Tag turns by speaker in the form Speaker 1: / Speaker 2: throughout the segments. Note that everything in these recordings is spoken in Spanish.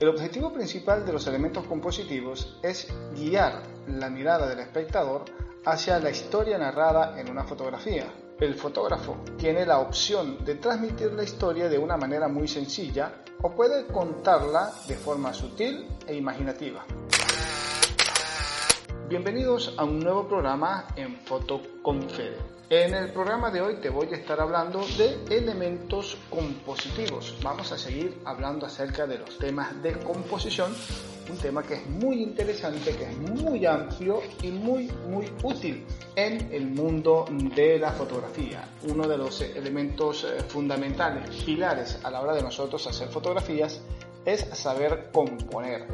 Speaker 1: el objetivo principal de los elementos compositivos es guiar la mirada del espectador hacia la historia narrada en una fotografía. El fotógrafo tiene la opción de transmitir la historia de una manera muy sencilla o puede contarla de forma sutil e imaginativa. Bienvenidos a un nuevo programa en Foto En el programa de hoy te voy a estar hablando de elementos compositivos. Vamos a seguir hablando acerca de los temas de composición, un tema que es muy interesante, que es muy amplio y muy muy útil en el mundo de la fotografía. Uno de los elementos eh, fundamentales, pilares a la hora de nosotros hacer fotografías es saber componer.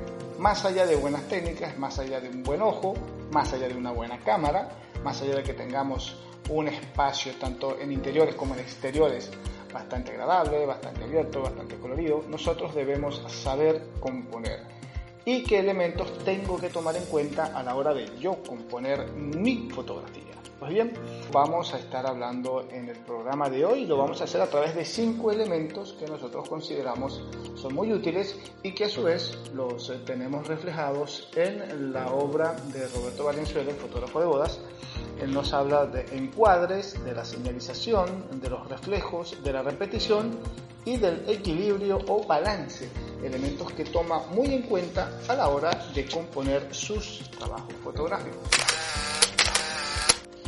Speaker 1: Más allá de buenas técnicas, más allá de un buen ojo, más allá de una buena cámara, más allá de que tengamos un espacio tanto en interiores como en exteriores bastante agradable, bastante abierto, bastante colorido, nosotros debemos saber componer. ¿Y qué elementos tengo que tomar en cuenta a la hora de yo componer mi fotografía? Pues bien, vamos a estar hablando en el programa de hoy, lo vamos a hacer a través de cinco elementos que nosotros consideramos son muy útiles y que a su vez los tenemos reflejados en la obra de Roberto Valenzuela, el fotógrafo de bodas. Él nos habla de encuadres, de la señalización, de los reflejos, de la repetición y del equilibrio o balance, elementos que toma muy en cuenta a la hora de componer sus trabajos fotográficos.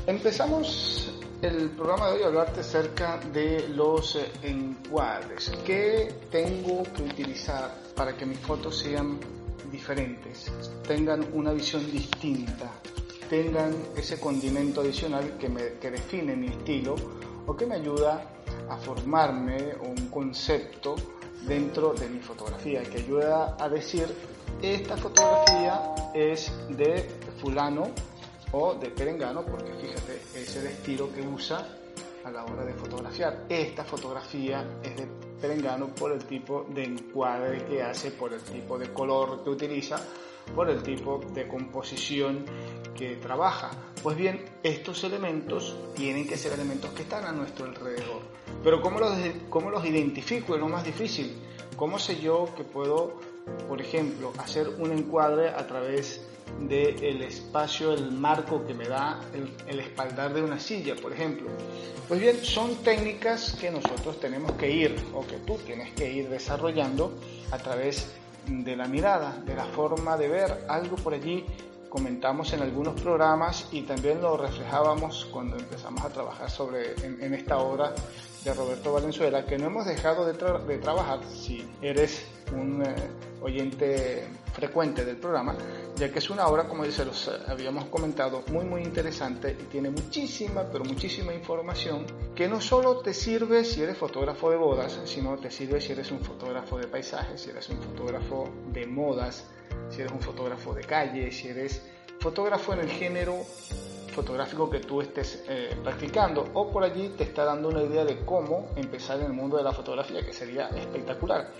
Speaker 1: Empezamos el programa de hoy a hablarte acerca de los eh, encuadres. ¿Qué tengo que utilizar para que mis fotos sean diferentes, tengan una visión distinta, tengan ese condimento adicional que, me, que define mi estilo o que me ayuda a formarme un concepto dentro de mi fotografía, que ayuda a decir, esta fotografía es de fulano o de perengano, porque fíjate, es el estilo que usa a la hora de fotografiar. Esta fotografía es de perengano por el tipo de encuadre que hace, por el tipo de color que utiliza, por el tipo de composición que trabaja. Pues bien, estos elementos tienen que ser elementos que están a nuestro alrededor. Pero ¿cómo los, cómo los identifico? Es lo más difícil. ¿Cómo sé yo que puedo, por ejemplo, hacer un encuadre a través del espacio, el marco que me da el, espaldar de una silla, por ejemplo. Pues bien, son técnicas que nosotros tenemos que ir, o que tú tienes que ir desarrollando a través de la mirada, de la forma de ver algo por allí. Comentamos en algunos programas y también lo reflejábamos cuando empezamos a trabajar sobre en, esta obra de Roberto Valenzuela, que no hemos dejado de, de trabajar. Si eres un eh, oyente frecuente del programa, ya que es una obra, como se los habíamos comentado, muy muy interesante y tiene muchísima, pero muchísima información que no solo te sirve si eres fotógrafo de bodas, sino te sirve si eres un fotógrafo de paisajes, si eres un fotógrafo de modas, si eres un fotógrafo de calle, si eres fotógrafo en el género fotográfico que tú estés eh, practicando o por allí te está dando una idea de cómo empezar en el mundo de la fotografía que sería espectacular.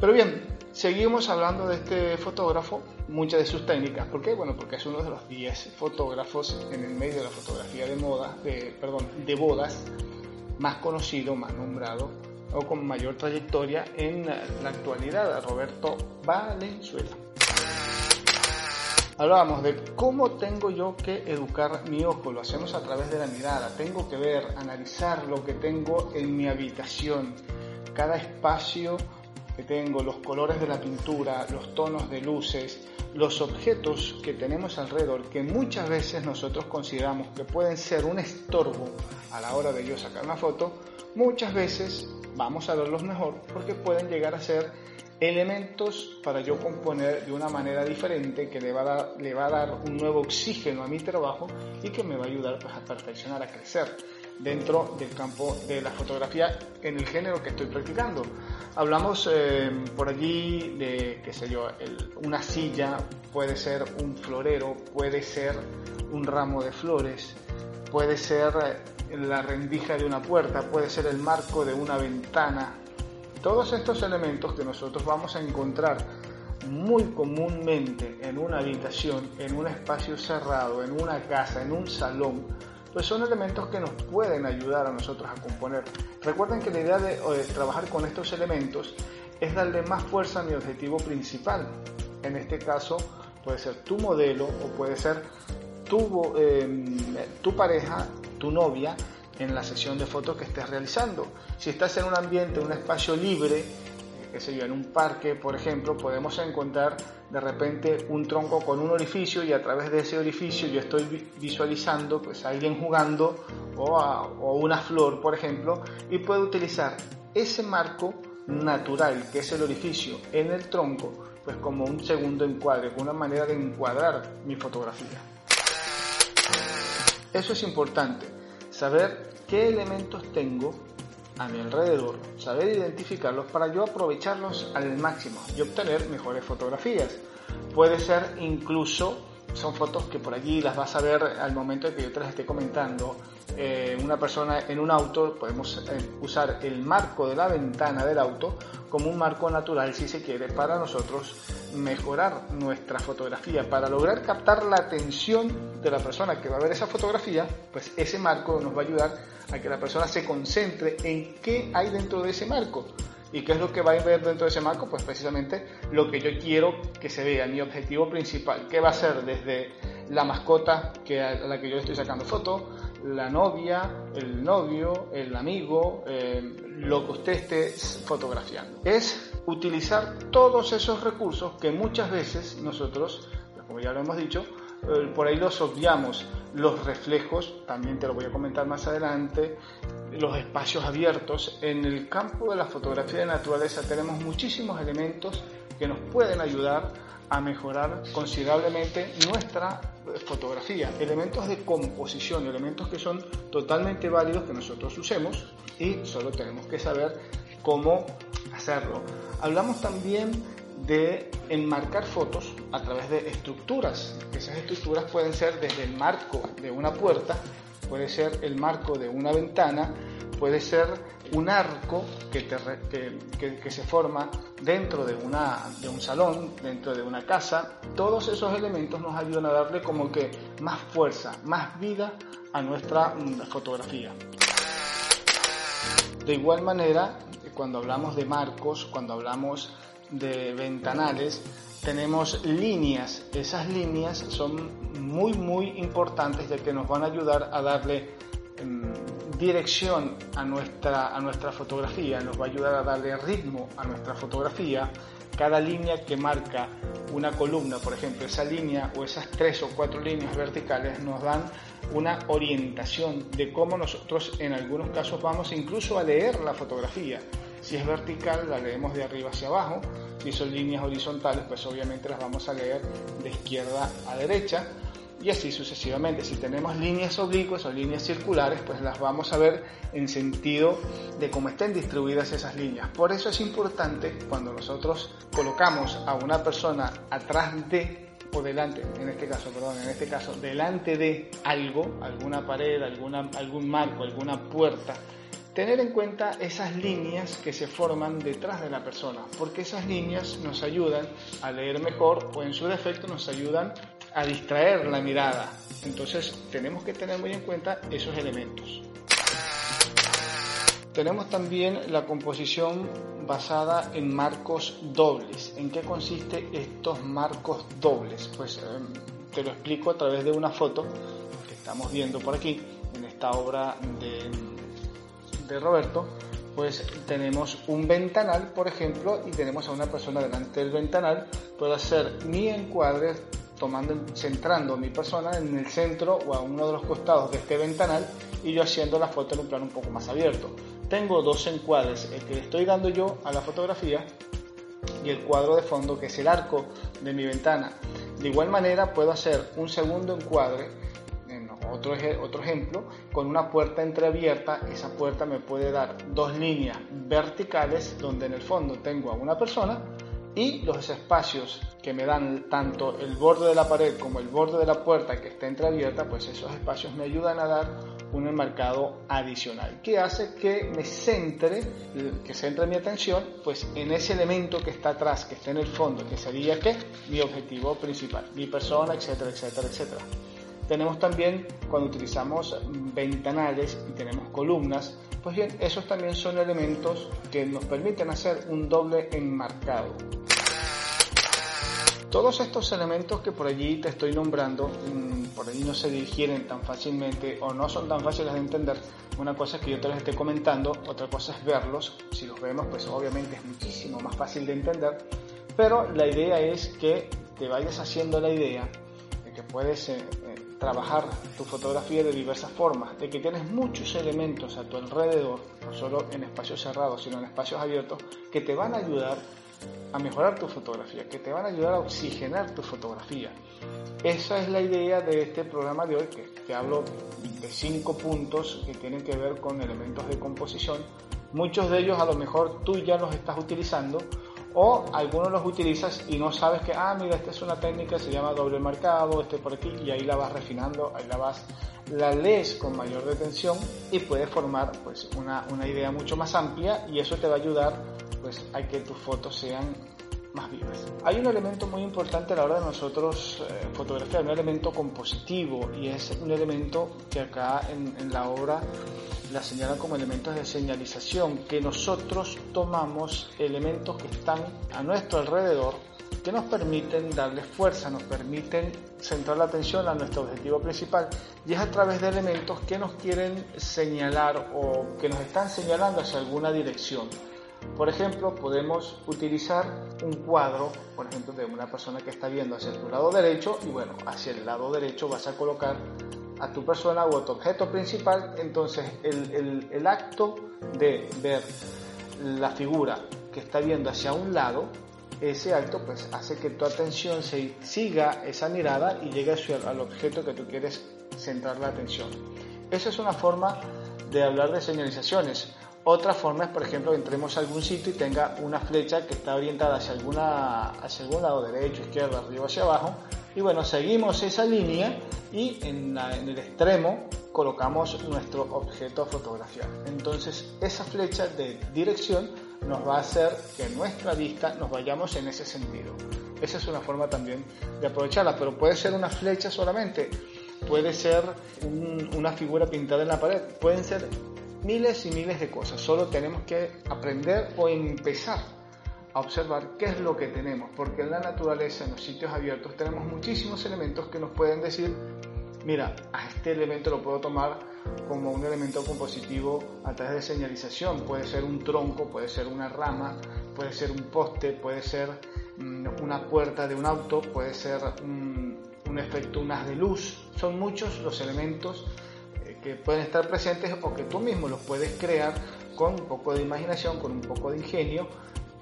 Speaker 1: Pero bien, seguimos hablando de este fotógrafo, muchas de sus técnicas. ¿Por qué? Bueno, porque es uno de los 10 fotógrafos en el medio de la fotografía de moda, de, perdón, de bodas, más conocido, más nombrado o con mayor trayectoria en la actualidad, Roberto Valenzuela. Hablábamos de cómo tengo yo que educar mi ojo, lo hacemos a través de la mirada, tengo que ver, analizar lo que tengo en mi habitación, cada espacio que tengo, los colores de la pintura, los tonos de luces, los objetos que tenemos alrededor, que muchas veces nosotros consideramos que pueden ser un estorbo a la hora de yo sacar una foto, muchas veces vamos a verlos mejor porque pueden llegar a ser elementos para yo componer de una manera diferente que le va a dar, le va a dar un nuevo oxígeno a mi trabajo y que me va a ayudar pues, a perfeccionar, a crecer. Dentro del campo de la fotografía en el género que estoy practicando. Hablamos eh, por allí de, qué sé yo, una silla, puede ser un florero, puede ser un ramo de flores, puede ser eh, la rendija de una puerta, puede ser el marco de una ventana. Todos estos elementos que nosotros vamos a encontrar muy comúnmente en una habitación, en un espacio cerrado, en una casa, en un salón, pues son elementos que nos pueden ayudar a nosotros a componer. Recuerden que la idea de, trabajar con estos elementos es darle más fuerza a mi objetivo principal. En este caso puede ser tu modelo o puede ser tu, em, tu pareja, tu novia en la sesión de fotos que estés realizando. Si estás en un ambiente, un espacio libre, qué sé yo, en un parque, por ejemplo, podemos encontrar de repente un tronco con un orificio y a través de ese orificio yo estoy visualizando pues a alguien jugando o, o una flor, por ejemplo, y puedo utilizar ese marco natural que es el orificio en el tronco, pues como un segundo encuadre, una manera de encuadrar mi fotografía. Eso es importante, saber qué elementos tengo a mi alrededor, saber identificarlos para yo aprovecharlos al máximo y obtener mejores fotografías. Puede ser incluso, son fotos que por allí las vas a ver al momento de que yo te las esté comentando. Eh, una persona en un auto, podemos eh, usar el marco de la ventana del auto como un marco natural si se quiere para nosotros mejorar nuestra fotografía, para lograr captar la atención de la persona que va a ver esa fotografía, pues ese marco nos va a ayudar a que la persona se concentre en qué hay dentro de ese marco. ¿Y qué es lo que va a ver dentro de ese marco? Pues precisamente lo que yo quiero que se vea, mi objetivo principal, ¿Qué va a ser desde la mascota que a la que yo estoy sacando foto, la novia, el novio, el amigo, eh, lo que usted esté fotografiando. Es utilizar todos esos recursos que muchas veces nosotros, como ya lo hemos dicho, eh, por ahí los obviamos. Los reflejos, también te lo voy a comentar más adelante, los espacios abiertos. En el campo de la fotografía de naturaleza tenemos muchísimos elementos que nos pueden ayudar a mejorar considerablemente nuestra fotografía. Elementos de composición, elementos que son totalmente válidos que nosotros usemos y solo tenemos que saber cómo hacerlo. Hablamos también de enmarcar fotos a través de estructuras. Esas estructuras pueden ser desde el marco de una puerta, puede ser el marco de una ventana, puede ser un arco que, se forma dentro de, de un salón, dentro de una casa. Todos esos elementos nos ayudan a darle como que más fuerza, más vida a nuestra mm, fotografía. De igual manera, cuando hablamos de marcos, cuando hablamos de ventanales, tenemos líneas. Esas líneas son muy, muy importantes ya que nos van a ayudar a darle dirección a nuestra, a nuestra fotografía, nos va a ayudar a darle ritmo a nuestra fotografía. Cada línea que marca una columna, por ejemplo, esa línea o esas tres o cuatro líneas verticales nos dan una orientación de cómo nosotros en algunos casos vamos incluso a leer la fotografía. Si es vertical, la leemos de arriba hacia abajo. Si son líneas horizontales, pues obviamente las vamos a leer de izquierda a derecha. Y así sucesivamente. Si tenemos líneas oblicuas o líneas circulares, pues las vamos a ver en sentido de cómo estén distribuidas esas líneas. Por eso es importante cuando nosotros colocamos a una persona atrás de o delante, en este caso, perdón, en este caso, delante de algo, alguna pared, alguna, algún marco, alguna puerta, tener en cuenta esas líneas que se forman detrás de la persona, porque esas líneas nos ayudan a leer mejor o en su defecto nos ayudan a distraer la mirada. Entonces tenemos que tener muy en cuenta esos elementos. Tenemos también la composición basada en marcos dobles. ¿En qué consiste estos marcos dobles? Pues em, te lo explico a través de una foto que estamos viendo por aquí en esta obra de de Roberto, pues tenemos un ventanal, por ejemplo, y tenemos a una persona delante del ventanal, puedo hacer mi encuadre tomando, centrando mi persona en el centro o a uno de los costados de este ventanal y yo haciendo la foto en un plano un poco más abierto. Tengo dos encuadres, el que le estoy dando yo a la fotografía y el cuadro de fondo que es el arco de mi ventana. De igual manera puedo hacer un segundo encuadre otro, otro ejemplo, con una puerta entreabierta, esa puerta me puede dar dos líneas verticales donde en el fondo tengo a una persona y los espacios que me dan tanto el borde de la pared como el borde de la puerta que está entreabierta, pues esos espacios me ayudan a dar un enmarcado adicional que hace que me centre, que centre mi atención pues en ese elemento que está atrás, que está en el fondo, que sería que mi objetivo principal, mi persona, etcétera, etcétera, etcétera. Tenemos también cuando utilizamos ventanales y tenemos columnas, pues bien, esos también son elementos que nos permiten hacer un doble enmarcado. Todos estos elementos que por allí te estoy nombrando, mm, por allí no se digieren tan fácilmente o no son tan fáciles de entender. Una cosa es que yo te los esté comentando, otra cosa es verlos. Si los vemos, pues obviamente es muchísimo más fácil de entender. Pero la idea es que te vayas haciendo la idea de que puedes eh, trabajar tu fotografía de diversas formas, de que tienes muchos elementos a tu alrededor, no solo en espacios cerrados, sino en espacios abiertos, que te van a ayudar a mejorar tu fotografía, que te van a ayudar a oxigenar tu fotografía. Esa es la idea de este programa de hoy, que te hablo de cinco puntos que tienen que ver con elementos de composición. Muchos de ellos a lo mejor tú ya los estás utilizando o algunos los utilizas y no sabes que, ah, mira, esta es una técnica, se llama doble marcado, este por aquí, y ahí la vas refinando, ahí la vas, la lees con mayor detención y puedes formar pues una, una idea mucho más amplia y eso te va a ayudar pues hay que tus fotos sean más vivas. Hay un elemento muy importante a la hora de nosotros eh, fotografiar, un elemento compositivo y es un elemento que acá en, en la obra la señalan como elementos de señalización, que nosotros tomamos elementos que están a nuestro alrededor que nos permiten darle fuerza, nos permiten centrar la atención a nuestro objetivo principal y es a través de elementos que nos quieren señalar o que nos están señalando hacia alguna dirección. Por ejemplo, podemos utilizar un cuadro, por ejemplo, de una persona que está viendo hacia tu lado derecho y bueno, hacia el lado derecho vas a colocar a tu persona o a tu objeto principal. Entonces, el, el acto de ver la figura que está viendo hacia un lado, ese acto pues hace que tu atención se siga esa mirada y llegue al objeto que tú quieres centrar la atención. Esa es una forma de hablar de señalizaciones. Otra forma es, por ejemplo, que entremos a algún sitio y tenga una flecha que está orientada hacia, alguna, hacia algún lado, derecho, izquierda, arriba, hacia abajo. Y bueno, seguimos esa línea y en, en el extremo colocamos nuestro objeto a fotografiar. Entonces, esa flecha de dirección nos va a hacer que nuestra vista nos vayamos en ese sentido. Esa es una forma también de aprovecharla, pero puede ser una flecha solamente, puede ser una figura pintada en la pared, pueden ser miles y miles de cosas. Solo tenemos que aprender o empezar a observar qué es lo que tenemos, porque en la naturaleza, en los sitios abiertos, tenemos muchísimos elementos que nos pueden decir, mira, a este elemento lo puedo tomar como un elemento compositivo a través de señalización. Puede ser un tronco, puede ser una rama, puede ser un poste, puede ser mm, una puerta de un auto, puede ser un, un efecto, de luz. Son muchos los elementos que pueden estar presentes o que tú mismo los puedes crear con un poco de imaginación, con un poco de ingenio,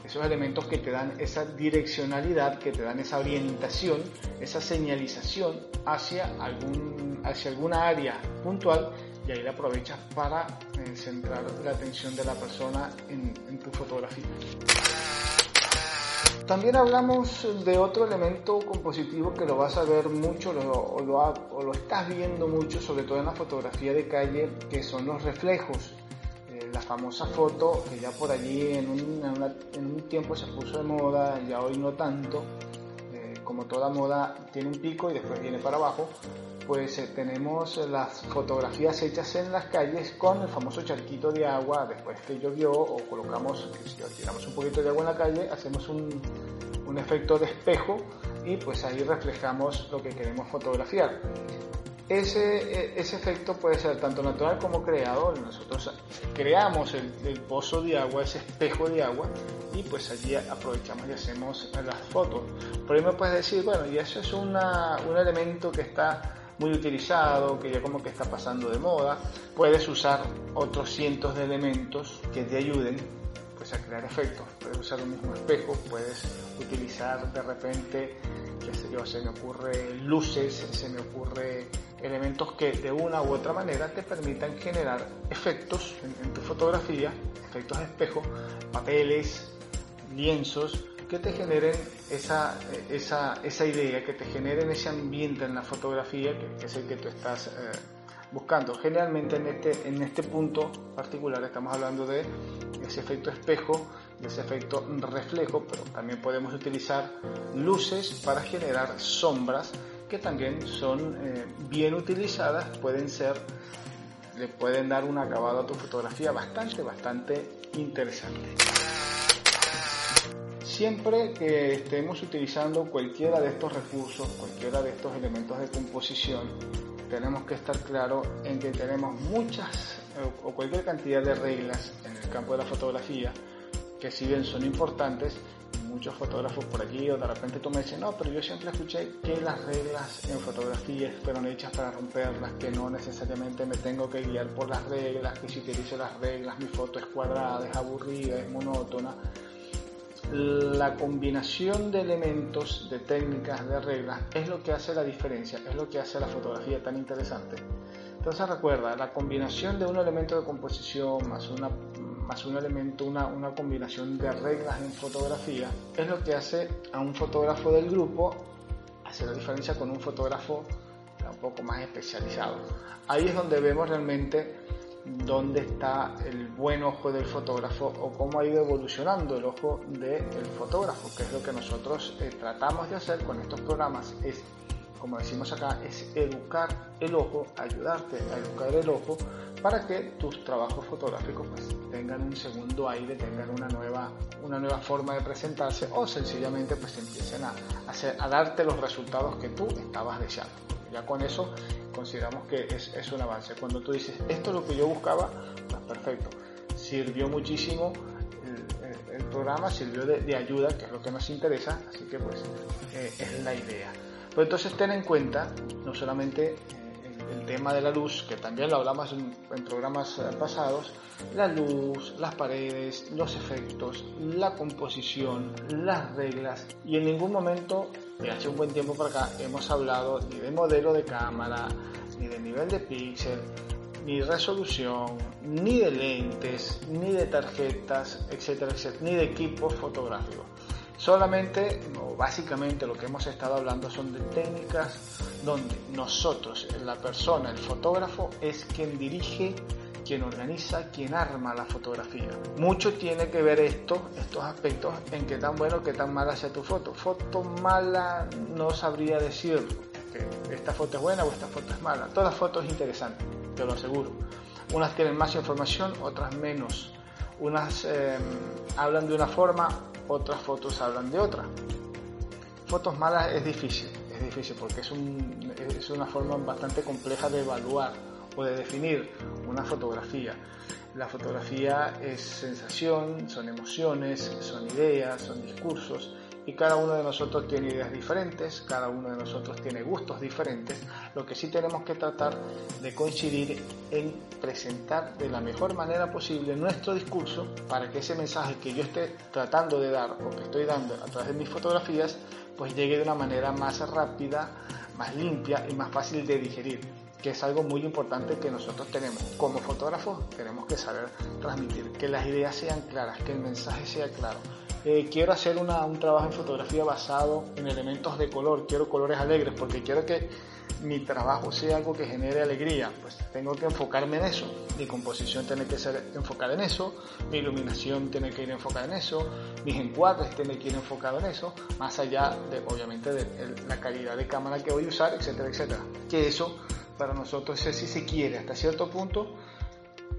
Speaker 1: esos elementos que te dan esa direccionalidad, que te dan esa orientación, esa señalización hacia, algún, hacia alguna área puntual y ahí la aprovechas para eh, centrar la atención de la persona en, en tu fotografía. También hablamos de otro elemento compositivo que lo vas a ver mucho o, lo, estás viendo mucho, sobre todo en la fotografía de calle, que son los reflejos. Eh, la famosa foto que ya por allí en un, tiempo se puso de moda, ya hoy no tanto, como toda moda tiene un pico y después viene para abajo, pues eh, tenemos las fotografías hechas en las calles con el famoso charquito de agua después que llovió o colocamos, si tiramos un poquito de agua en la calle, hacemos un, un efecto de espejo y pues ahí reflejamos lo que queremos fotografiar. Ese, e, ese, efecto puede ser tanto natural como creado. Nosotros creamos el, pozo de agua, ese espejo de agua, y pues allí aprovechamos y hacemos las fotos. Por ahí me puedes decir, bueno, y eso es una, un elemento que está muy utilizado, que ya como que está pasando de moda. Puedes usar otros cientos de elementos que te ayuden pues, a crear efectos. Puedes usar un mismo espejo, puedes utilizar de repente, qué sé yo, se me ocurre luces, se me ocurre elementos que de una u otra manera te permitan generar efectos en, tu fotografía, efectos de espejo, papeles, lienzos, que te generen esa, esa, esa, idea, que te generen ese ambiente en la fotografía que, es el que tú estás eh, buscando. Generalmente en este, en este punto particular estamos hablando de ese efecto espejo, de ese efecto reflejo, pero también podemos utilizar luces para generar sombras que también son eh, bien utilizadas, pueden ser, le pueden dar un acabado a tu fotografía bastante, bastante interesante. Siempre que estemos utilizando cualquiera de estos recursos, cualquiera de estos elementos de composición, tenemos que estar claros en que tenemos muchas o cualquier cantidad de reglas en el campo de la fotografía que si bien son importantes, muchos fotógrafos por aquí o de repente tú me dices, no, pero yo siempre escuché que las reglas en fotografía fueron hechas para romperlas, que no necesariamente me tengo que guiar por las reglas, que si utilizo las reglas mi foto es cuadrada, es aburrida, es monótona. La combinación de elementos, de técnicas, de reglas es lo que hace la diferencia, es lo que hace la fotografía tan interesante. Entonces recuerda, la combinación de un elemento de composición más una más un elemento, una, una combinación de reglas en fotografía, es lo que hace a un fotógrafo del grupo hacer la diferencia con un fotógrafo un poco más especializado. Ahí es donde vemos realmente dónde está el buen ojo del fotógrafo o cómo ha ido evolucionando el ojo del fotógrafo, que es lo que nosotros eh, tratamos de hacer con estos programas, es como decimos acá, es educar el ojo, ayudarte a educar el ojo para que tus trabajos fotográficos pues, tengan un segundo aire, tengan una nueva, una nueva forma de presentarse o sencillamente pues empiecen a, hacer, a darte los resultados que tú estabas deseando. Ya con eso consideramos que es, es, un avance. Cuando tú dices, esto es lo que yo buscaba, pues perfecto. Sirvió muchísimo el, programa, sirvió de, ayuda, que es lo que nos interesa, así que pues eh, es la idea. Pero entonces ten en cuenta no solamente eh, el, tema de la luz, que también lo hablamos en, programas eh, pasados, la luz, las paredes, los efectos, la composición, las reglas, y en ningún momento, de hace un buen tiempo para acá, hemos hablado ni de modelo de cámara, ni de nivel de píxel, ni resolución, ni de lentes, ni de tarjetas, etcétera, etcétera, ni de equipos fotográficos. Solamente, o básicamente lo que hemos estado hablando son de técnicas donde nosotros, la persona, el fotógrafo, es quien dirige, quien organiza, quien arma la fotografía. Mucho tiene que ver esto, estos aspectos, en qué tan bueno, qué tan mala sea tu foto. Foto mala no sabría decirlo, esta foto es buena o esta foto es mala. Todas fotos interesantes, te lo aseguro. Unas tienen más información, otras menos. Unas eh, hablan de una forma, otras fotos hablan de otra. Fotos malas es difícil, es difícil porque es, un, es una forma bastante compleja de evaluar o de definir una fotografía. La fotografía es sensación, son emociones, son ideas, son discursos y cada uno de nosotros tiene ideas diferentes, cada uno de nosotros tiene gustos diferentes, lo que sí tenemos que tratar de coincidir en presentar de la mejor manera posible nuestro discurso para que ese mensaje que yo esté tratando de dar o que estoy dando a través de mis fotografías pues llegue de una manera más rápida, más limpia y más fácil de digerir que es algo muy importante que nosotros tenemos. Como fotógrafos tenemos que saber transmitir, que las ideas sean claras, que el mensaje sea claro, eh, quiero hacer un trabajo en fotografía basado en elementos de color, quiero colores alegres porque quiero que mi trabajo sea algo que genere alegría, pues tengo que enfocarme en eso. Mi composición tiene que ser enfocada en eso, mi iluminación tiene que ir enfocada en eso, mis encuadres tienen que ir enfocados en eso, más allá de, obviamente, de la calidad de cámara que voy a usar, etcétera, etcétera. Que eso para nosotros es si se quiere hasta cierto punto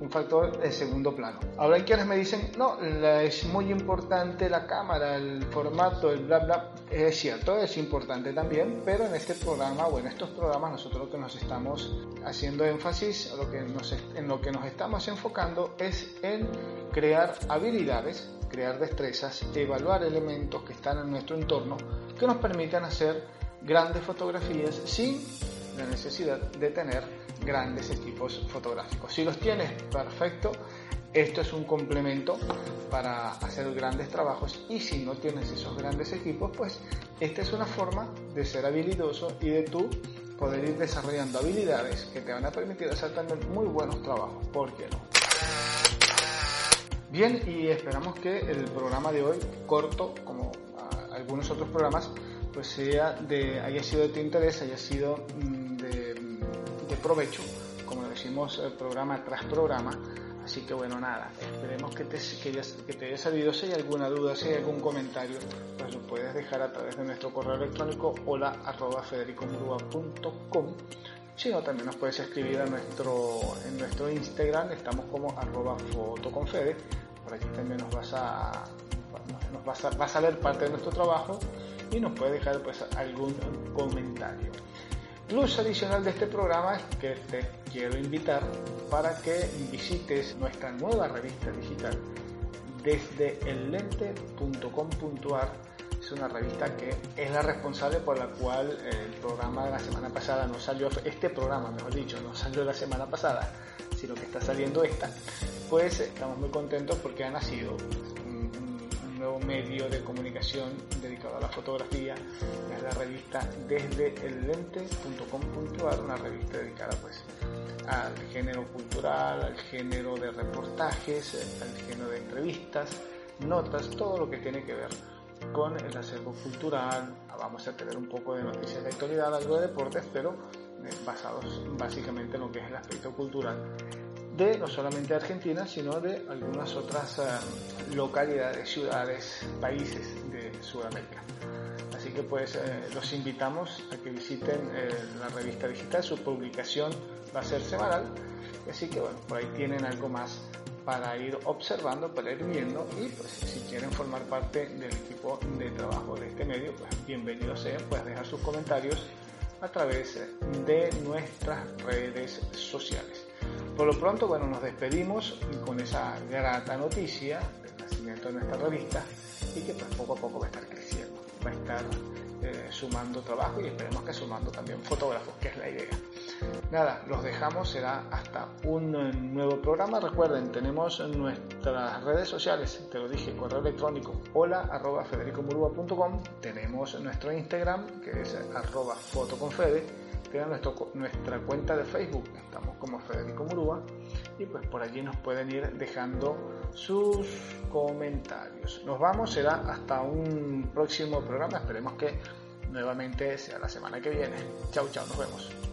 Speaker 1: un factor de segundo plano. Ahora hay quienes me dicen, no, es muy importante la cámara, el formato, el bla bla. Es cierto, es importante también, pero en este programa o en estos programas nosotros lo que nos estamos haciendo énfasis, lo que nos, en lo que nos estamos enfocando es en crear habilidades, crear destrezas, evaluar elementos que están en nuestro entorno que nos permitan hacer grandes fotografías sin la necesidad de tener grandes equipos fotográficos. Si los tienes, perfecto. Esto es un complemento para hacer grandes trabajos y si no tienes esos grandes equipos, pues esta es una forma de ser habilidoso y de tú poder ir desarrollando habilidades que te van a permitir hacer también muy buenos trabajos, ¿por qué no? Bien, y esperamos que el programa de hoy, corto como algunos otros programas, pues sea de, haya sido de tu interés, haya sido mm, provecho, como decimos eh, programa tras programa. Así que bueno, nada, esperemos que te, que, te haya servido. Si hay alguna duda, si hay algún comentario, pues lo puedes dejar a través de nuestro correo electrónico hola arroba Si no, también nos puedes escribir a nuestro, en nuestro Instagram, estamos como arroba fotoconfede. Por aquí también nos vas a, nos vas a, vas parte de nuestro trabajo y nos puede dejar pues algún comentario. Plus adicional de este programa es que te quiero invitar para que visites nuestra nueva revista digital desde ellente.com.ar. Es una revista que es la responsable por la cual el programa de la semana pasada no salió, este programa mejor dicho, no salió la semana pasada, sino que está saliendo esta. Pues estamos muy contentos porque ha nacido nuevo medio de comunicación dedicado a la fotografía, es la revista desde el lente.com.ar, una revista dedicada pues al género cultural, al género de reportajes, al género de entrevistas, notas, todo lo que tiene que ver con el acervo cultural. Vamos a tener un poco de noticias de actualidad, algo de deportes, pero eh, basados básicamente en lo que es el aspecto cultural de no solamente Argentina, sino de algunas otras eh, localidades, ciudades, países de Sudamérica. Así que pues eh, los invitamos a que visiten eh, la revista digital, su publicación va a ser semanal, así que bueno, por ahí tienen algo más para ir observando, para ir viendo y pues si quieren formar parte del equipo de trabajo de este medio, pues bienvenidos sean, pueden dejar sus comentarios a través de nuestras redes sociales. Por lo pronto, bueno, nos despedimos con esa grata noticia del nacimiento de nuestra revista y que pues poco a poco va a estar creciendo, va a estar eh, sumando trabajo y esperemos que sumando también fotógrafos, que es la idea. Nada, los dejamos, será hasta un nuevo programa. Recuerden, tenemos nuestras redes sociales, te lo dije, correo electrónico hola tenemos nuestro Instagram que es arroba fotoconfede nuestra cuenta de Facebook, estamos como Federico Murúa, y pues por allí nos pueden ir dejando sus comentarios. Nos vamos, será hasta un próximo programa, esperemos que nuevamente sea la semana que viene. Chau, chau, nos vemos.